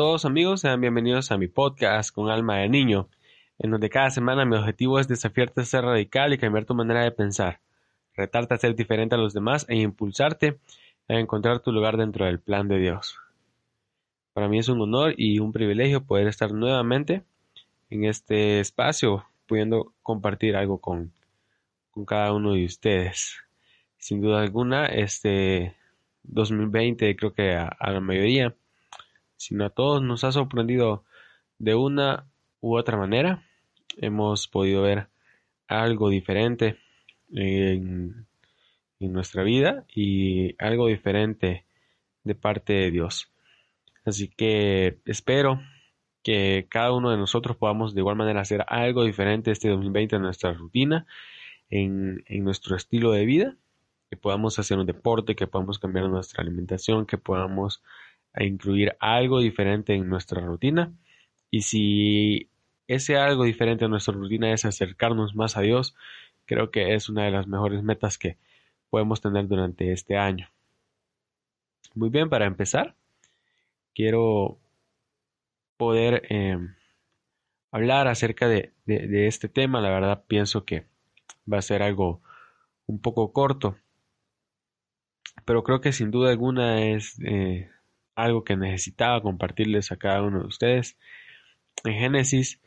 todos amigos, sean bienvenidos a mi podcast con alma de niño, en donde cada semana mi objetivo es desafiarte a ser radical y cambiar tu manera de pensar, retarte a ser diferente a los demás e impulsarte a encontrar tu lugar dentro del plan de Dios. Para mí es un honor y un privilegio poder estar nuevamente en este espacio, pudiendo compartir algo con, con cada uno de ustedes. Sin duda alguna, este 2020 creo que a, la mayoría, sino a todos nos ha sorprendido de una u otra manera. Hemos podido ver algo diferente en, en nuestra vida y algo diferente de parte de Dios. Así que espero que cada uno de nosotros podamos de igual manera hacer algo diferente este 2020 en nuestra rutina, en, en nuestro estilo de vida que podamos hacer un deporte, que podamos cambiar nuestra alimentación, que podamos eh, incluir algo diferente en nuestra rutina. Y si ese algo diferente en nuestra rutina es acercarnos más a Dios, creo que es una de las mejores metas que podemos tener durante este año. Muy bien, para empezar, quiero poder eh, hablar acerca de, de este tema. La verdad pienso que va a ser algo un poco corto pero creo que sin duda alguna es eh, algo que necesitaba compartirles a cada uno de ustedes. En Génesis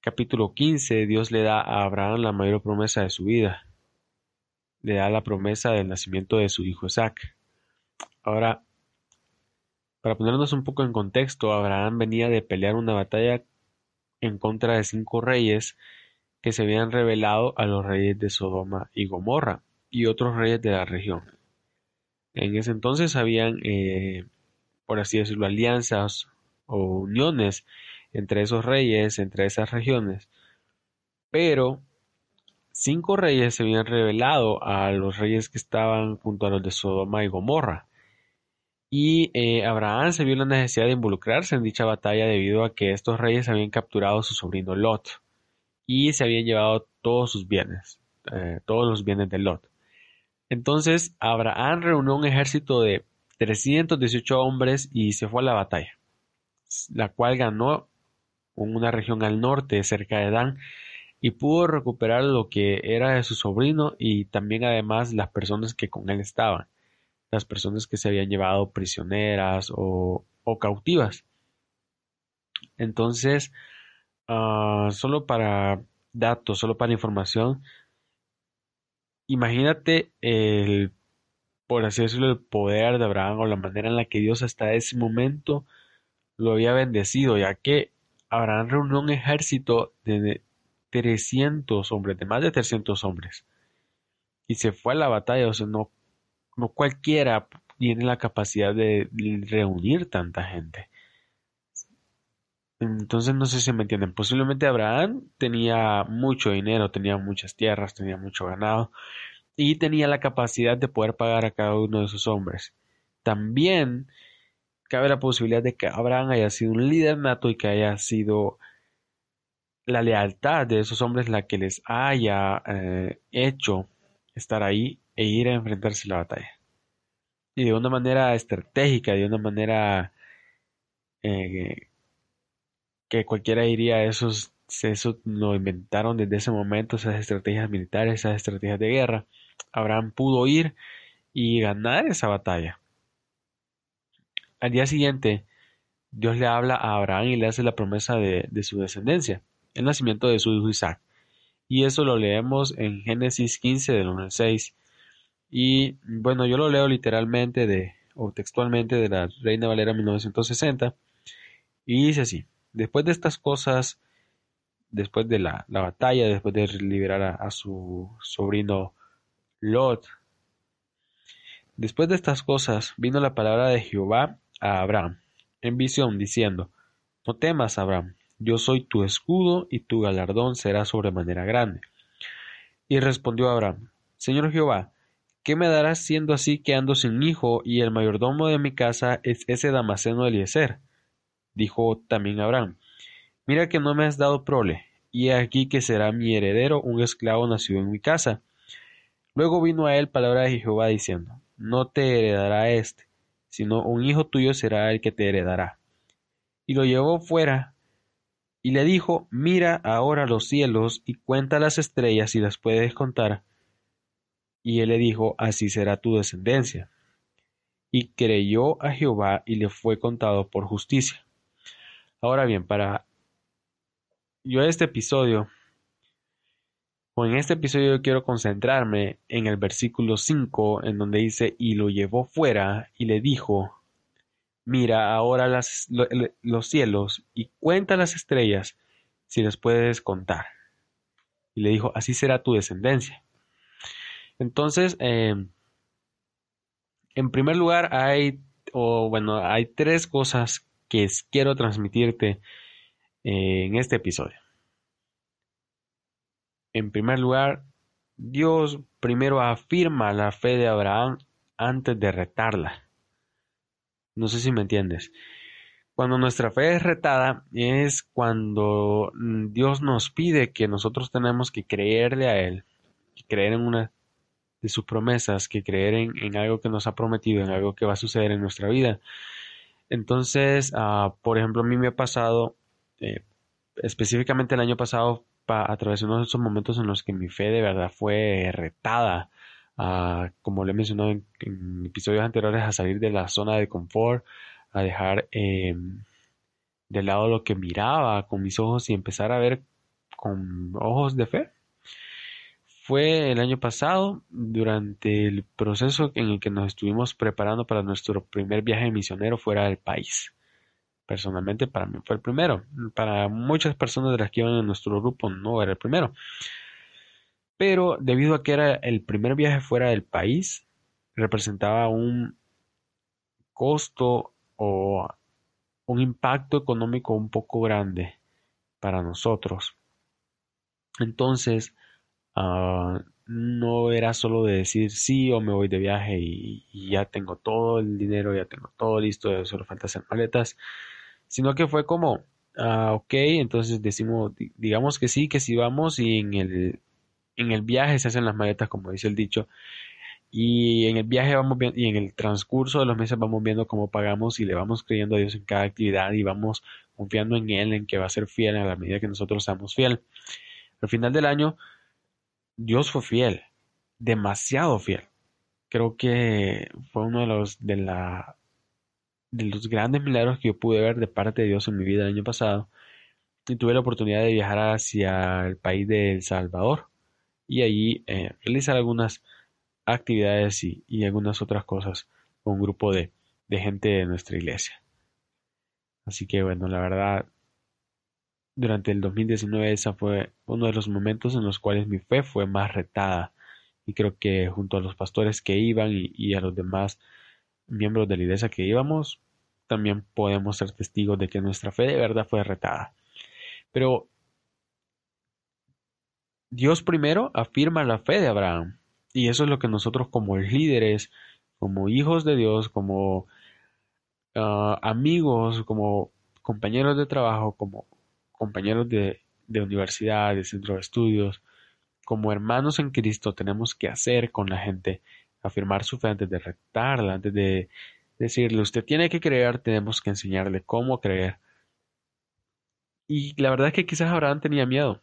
capítulo 15, Dios le da a Abraham la mayor promesa de su vida. Le da la promesa del nacimiento de su hijo Isaac. Ahora, para ponernos un poco en contexto, Abraham venía de pelear una batalla en contra de cinco reyes que se habían revelado a los reyes de Sodoma y Gomorra y otros reyes de la región. En ese entonces habían, eh, por así decirlo, alianzas o uniones entre esos reyes, entre esas regiones. Pero cinco reyes se habían revelado a los reyes que estaban junto a los de Sodoma y Gomorra. Y eh, Abraham se vio la necesidad de involucrarse en dicha batalla debido a que estos reyes habían capturado a su sobrino Lot y se habían llevado todos sus bienes, eh, todos los bienes de Lot. Entonces Abraham reunió un ejército de 318 hombres y se fue a la batalla, la cual ganó en una región al norte, cerca de Dan, y pudo recuperar lo que era de su sobrino y también además las personas que con él estaban, las personas que se habían llevado prisioneras o, cautivas. Entonces, ah, solo para datos, solo para información, Imagínate el, por así decirlo, el poder de Abraham o la manera en la que Dios hasta ese momento lo había bendecido, ya que Abraham reunió un ejército de 300 hombres, de más de 300 hombres, y se fue a la batalla, o sea, no, no cualquiera tiene la capacidad de reunir tanta gente. Entonces no sé si me entienden. Posiblemente Abraham tenía mucho dinero, tenía muchas tierras, tenía mucho ganado y tenía la capacidad de poder pagar a cada uno de sus hombres. También cabe la posibilidad de que Abraham haya sido un líder nato y que haya sido la lealtad de esos hombres la que les haya eh, hecho estar ahí e ir a enfrentarse a la batalla. Y de una manera estratégica, de una manera eh, que cualquiera diría esos eso lo inventaron desde ese momento, esas estrategias militares, esas estrategias de guerra. Abraham pudo ir y ganar esa batalla. Al día siguiente, Dios le habla a Abraham y le hace la promesa de, su descendencia, el nacimiento de su hijo Isaac. Y eso lo leemos en Génesis 15 del 1 al 6. Y bueno, yo lo leo literalmente o textualmente de la Reina Valera 1960. Y dice así. Después de estas cosas, después de la, batalla, después de liberar a, su sobrino Lot, después de estas cosas vino la palabra de Jehová a Abraham en visión, diciendo, No temas, Abraham, yo soy tu escudo y tu galardón será sobremanera grande. Y respondió Abraham, Señor Jehová, ¿qué me darás siendo así que ando sin hijo y el mayordomo de mi casa es ese Damaseno Eliezer? Dijo también Abraham, Mira que no me has dado prole, y aquí que será mi heredero un esclavo nacido en mi casa. Luego vino a él palabra de Jehová diciendo, No te heredará éste, sino un hijo tuyo será el que te heredará. y lo llevó fuera y le dijo, mira ahora los cielos y cuenta las estrellas si las puedes contar. Y él le dijo, así será tu descendencia. Y creyó a Jehová y le fue contado por justicia. Ahora bien, para yo este episodio, en este episodio yo quiero concentrarme en el versículo 5, en donde dice, y lo llevó fuera y le dijo, mira ahora los cielos y cuenta las estrellas si las puedes contar. Y le dijo, así será tu descendencia. Entonces, em, en primer lugar, hay, o bueno, hay tres cosas que quiero transmitirte eh, en este episodio. En primer lugar, Dios primero afirma la fe de Abraham antes de retarla. No sé si me entiendes. Cuando nuestra fe es retada es cuando Dios nos pide que nosotros tenemos que creerle a Él, que creer en una de sus promesas, que creer en, algo que nos ha prometido, en algo que va a suceder en nuestra vida. Entonces, ah, por ejemplo, a mí me ha pasado, eh, específicamente el año pasado, a través de uno de esos momentos en los que mi fe de verdad fue retada como le he mencionado en, episodios anteriores, a salir de la zona de confort, a dejar em, de lado lo que miraba con mis ojos y empezar a ver con ojos de fe. Fue el año pasado, durante el proceso en el que nos estuvimos preparando para nuestro primer viaje misionero fuera del país. Personalmente para mí fue el primero. Para muchas personas de las que iban en nuestro grupo no era el primero pero debido a que era el primer viaje fuera del país, representaba un costo o un impacto económico un poco grande para nosotros. Entonces, ah, no era solo de decir sí o me voy de viaje y, ya tengo todo el dinero, ya tengo todo listo, solo falta hacer maletas, sino que fue como, ah, ok, entonces decimos, digamos que sí, que sí vamos y en el en el viaje se hacen las maletas, como dice el dicho, y en el viaje vamos viendo, y en el transcurso de los meses vamos viendo cómo pagamos y le vamos creyendo a Dios en cada actividad y vamos confiando en Él, en que va a ser fiel a la medida que nosotros seamos fiel. Al final del año, Dios fue fiel, demasiado fiel. Creo que fue uno de los de la de los grandes milagros que yo pude ver de parte de Dios en mi vida el año pasado. Y tuve la oportunidad de viajar hacia el país de El Salvador y allí eh, realizar algunas actividades y, algunas otras cosas con un grupo de, gente de nuestra iglesia. Así que bueno, la verdad, durante el 2019 ese fue uno de los momentos en los cuales mi fe fue más retada y creo que junto a los pastores que iban y, y, a los demás miembros de la iglesia que íbamos, también podemos ser testigos de que nuestra fe de verdad fue retada. Pero Dios primero afirma la fe de Abraham. Y eso es lo que nosotros como líderes, como hijos de Dios, como ah, amigos, como compañeros de trabajo, como compañeros de, de universidad, de centro de estudios, como hermanos en Cristo tenemos que hacer con la gente, afirmar su fe antes de retarla, antes de decirle usted tiene que creer, tenemos que enseñarle cómo creer. Y la verdad es que quizás Abraham tenía miedo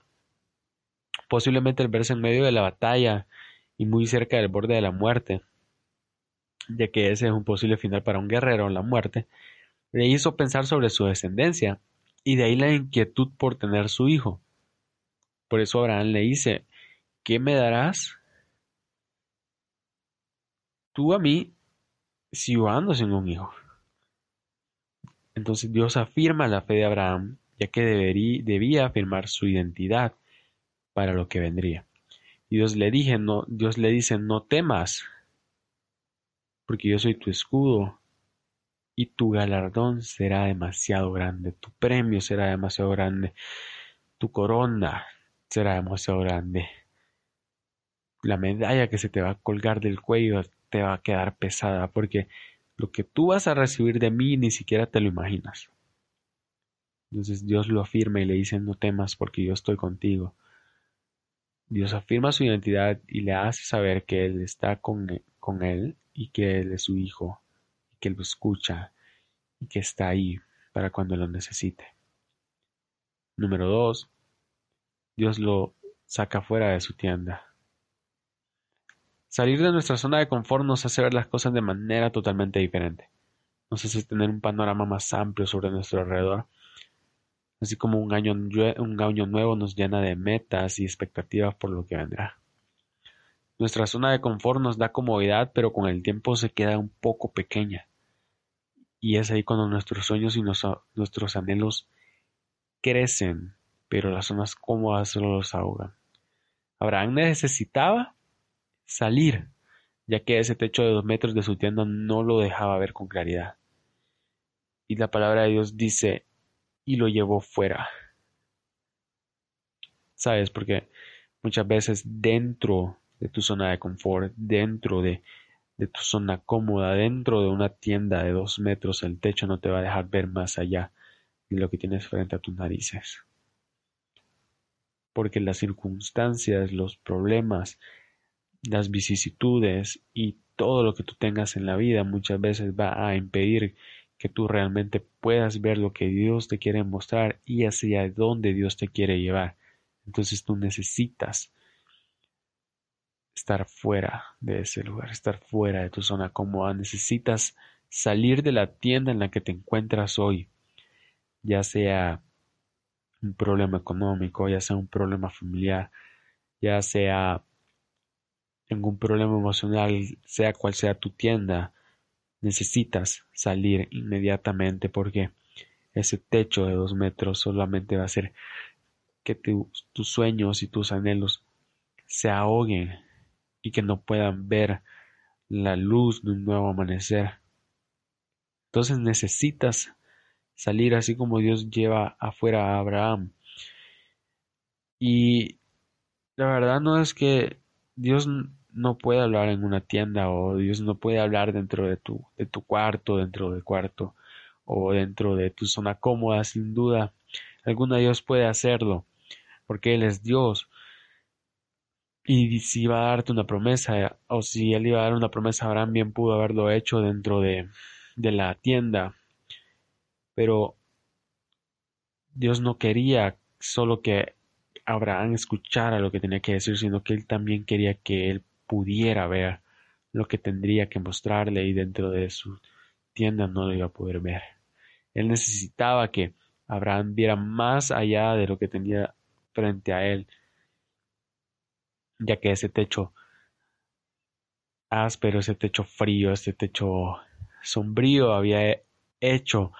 posiblemente el verse en medio de la batalla y muy cerca del borde de la muerte, ya que ese es un posible final para un guerrero, la muerte, le hizo pensar sobre su descendencia y de ahí la inquietud por tener su hijo. Por eso Abraham le dice, ¿qué me darás tú a mí si yo ando sin un hijo? Entonces Dios afirma la fe de Abraham, ya que debía afirmar su identidad para lo que vendría. Y Dios le dije, no, Dios le dice, no temas, porque yo soy tu escudo, y tu galardón será demasiado grande, tu premio será demasiado grande, tu corona será demasiado grande. La medalla que se te va a colgar del cuello te va a quedar pesada, porque lo que tú vas a recibir de mí ni siquiera te lo imaginas. Entonces Dios lo afirma y le dice, no temas porque yo estoy contigo. Dios afirma su identidad y le hace saber que Él está con, él y que Él es su hijo, y que Él lo escucha y que está ahí para cuando lo necesite. Número dos, Dios lo saca fuera de su tienda. Salir de nuestra zona de confort nos hace ver las cosas de manera totalmente diferente. Nos hace tener un panorama más amplio sobre nuestro alrededor. Así como un año, un año nuevo nos llena de metas y expectativas por lo que vendrá. Nuestra zona de confort nos da comodidad, pero con el tiempo se queda un poco pequeña. Y es ahí cuando nuestros sueños y nuestros anhelos crecen, pero las zonas cómodas solo los ahogan. Abraham necesitaba salir, ya que ese techo de dos metros de su tienda no lo dejaba ver con claridad. Y la palabra de Dios dice, y lo llevó fuera. ¿Sabes? Porque muchas veces dentro de tu zona de confort, dentro de, de tu zona cómoda, dentro de una tienda de dos metros, el techo no te va a dejar ver más allá de lo que tienes frente a tus narices. Porque las circunstancias, los problemas, las vicisitudes y todo lo que tú tengas en la vida muchas veces va a impedir que tú realmente puedas ver lo que Dios te quiere mostrar y hacia dónde Dios te quiere llevar. Entonces tú necesitas estar fuera de ese lugar, estar fuera de tu zona cómoda. Necesitas salir de la tienda en la que te encuentras hoy, ya sea un problema económico, ya sea un problema familiar, ya sea algún problema emocional, sea cual sea tu tienda, necesitas salir inmediatamente porque ese techo de dos metros solamente va a hacer que tus sueños y tus anhelos se ahoguen y que no puedan ver la luz de un nuevo amanecer. Entonces necesitas salir así como Dios lleva afuera a Abraham. Y la verdad no es que Dios no puede hablar en una tienda o Dios no puede hablar dentro de tu, de tu cuarto, dentro del cuarto o dentro de tu zona cómoda, sin duda. Alguno de Dios puede hacerlo, porque Él es Dios, y si iba a darte una promesa, o si él iba a dar una promesa, Abraham bien pudo haberlo hecho dentro de, de la tienda. Pero Dios no quería solo que Abraham escuchara lo que tenía que decir, sino que él también quería que él pudiera ver lo que tendría que mostrarle y dentro de su tienda no lo iba a poder ver. Él necesitaba que Abraham viera más allá de lo que tenía frente a él ya que ese techo áspero, ese techo frío, ese techo sombrío había hecho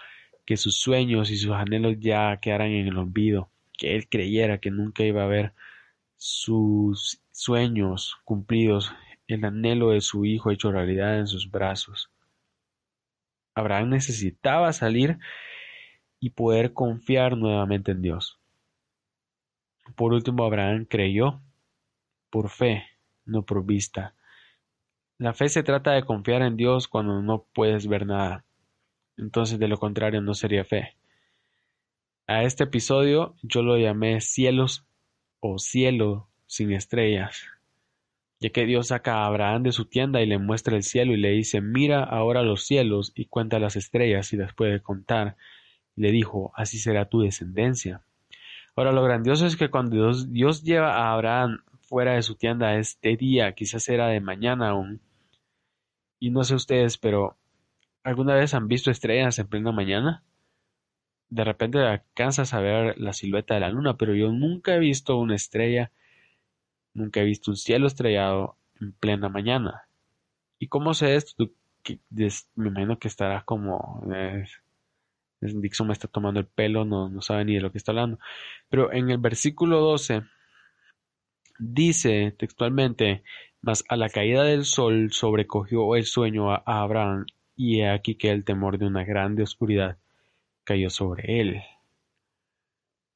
que sus sueños y sus anhelos ya quedaran en el olvido, que él creyera que nunca iba a ver sus sueños cumplidos, el anhelo de su hijo hecho realidad en sus brazos. Abraham necesitaba salir y poder confiar nuevamente en Dios. Por último, Abraham creyó por fe, no por vista. La fe se trata de confiar en Dios cuando no puedes ver nada. Entonces, de lo contrario, no sería fe. A este episodio yo lo llamé cielos o cielo sin estrellas, ya que Dios saca a Abraham de su tienda y le muestra el cielo y le dice, mira ahora los cielos y cuenta las estrellas y las puede contar. Y le dijo, así será tu descendencia. Ahora lo grandioso es que cuando Dios, Dios lleva a Abraham fuera de su tienda este día, quizás era de mañana aún. Y no sé ustedes, pero ¿alguna vez han visto estrellas en plena mañana? De repente alcanzas a ver la silueta de la luna, pero yo nunca he visto una estrella, nunca he visto un cielo estrellado en plena mañana. ¿Y cómo sé esto? me imagino que estarás como... Eh, Dixon me está tomando el pelo, no, no sabe ni de lo que está hablando. Pero en el versículo 12 Dice textualmente, mas a la caída del sol sobrecogió el sueño a Abraham, y he aquí que el temor de una grande oscuridad cayó sobre él.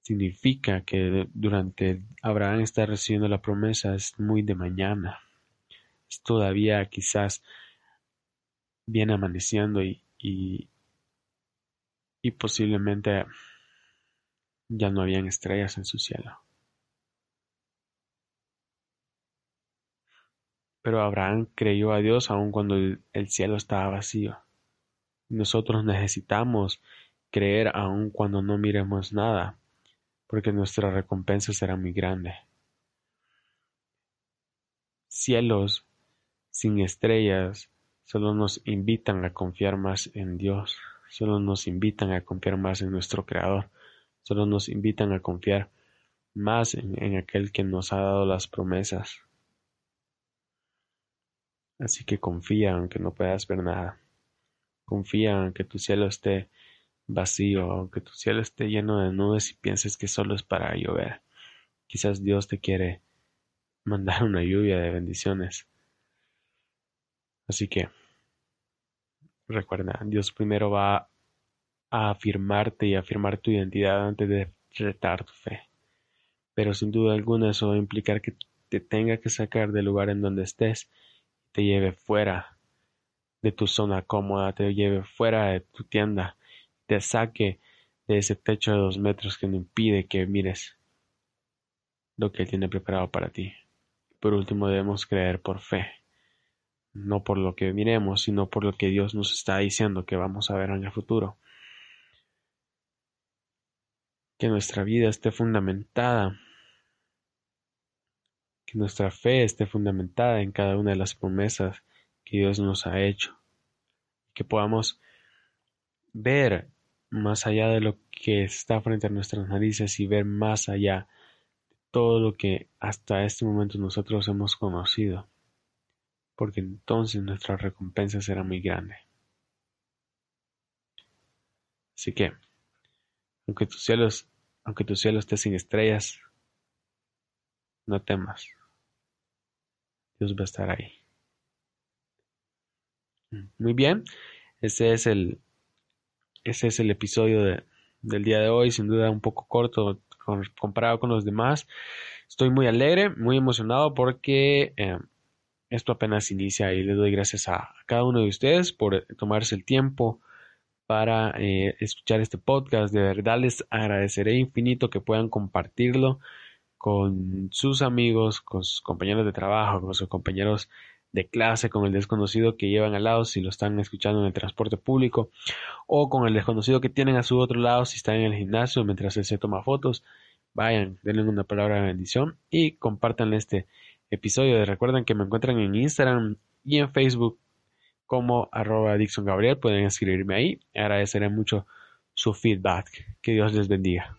Significa que durante Abraham está recibiendo la promesa es muy de mañana. Es todavía quizás viene amaneciendo y, y, y posiblemente ya no habían estrellas en su cielo. Pero Abraham creyó a Dios aun cuando el cielo estaba vacío. Nosotros necesitamos creer aun cuando no miremos nada, porque nuestra recompensa será muy grande. Cielos sin estrellas solo nos invitan a confiar más en Dios, solo nos invitan a confiar más en nuestro Creador, solo nos invitan a confiar más en, aquel que nos ha dado las promesas. Así que confía aunque no puedas ver nada. Confía aunque tu cielo esté vacío, aunque tu cielo esté lleno de nubes y pienses que solo es para llover. Quizás Dios te quiere mandar una lluvia de bendiciones. Así que recuerda, Dios primero va a afirmarte y afirmar tu identidad antes de retar tu fe. Pero sin duda alguna eso va a implicar que te tenga que sacar del lugar en donde estés, te lleve fuera de tu zona cómoda, te lleve fuera de tu tienda, te saque de ese techo de dos metros que no impide que mires lo que Él tiene preparado para ti. Por último, debemos creer por fe, no por lo que miremos, sino por lo que Dios nos está diciendo que vamos a ver en el futuro. Que nuestra vida esté fundamentada, que nuestra fe esté fundamentada en cada una de las promesas que Dios nos ha hecho, que podamos ver más allá de lo que está frente a nuestras narices y ver más allá de todo lo que hasta este momento nosotros hemos conocido, porque entonces nuestra recompensa será muy grande. Así que, aunque tu cielo, aunque tu cielo esté sin estrellas, no temas. Dios va a estar ahí. Muy bien, ese es el, ese es el episodio del día de hoy, sin duda un poco corto comparado con los demás. Estoy muy alegre, muy emocionado porque eh, esto apenas inicia y le doy gracias a, cada uno de ustedes por tomarse el tiempo para eh, escuchar este podcast. De verdad les agradeceré infinito que puedan compartirlo con sus amigos, con sus compañeros de trabajo, con sus compañeros de clase con el desconocido que llevan al lado si lo están escuchando en el transporte público o con el desconocido que tienen a su otro lado si están en el gimnasio mientras él se toma fotos. Vayan, denle una palabra de bendición y compartan este episodio. Recuerden que me encuentran en Instagram y en Facebook como arroba Dixon Gabriel. Pueden escribirme ahí. Agradeceré mucho su feedback. Que Dios les bendiga.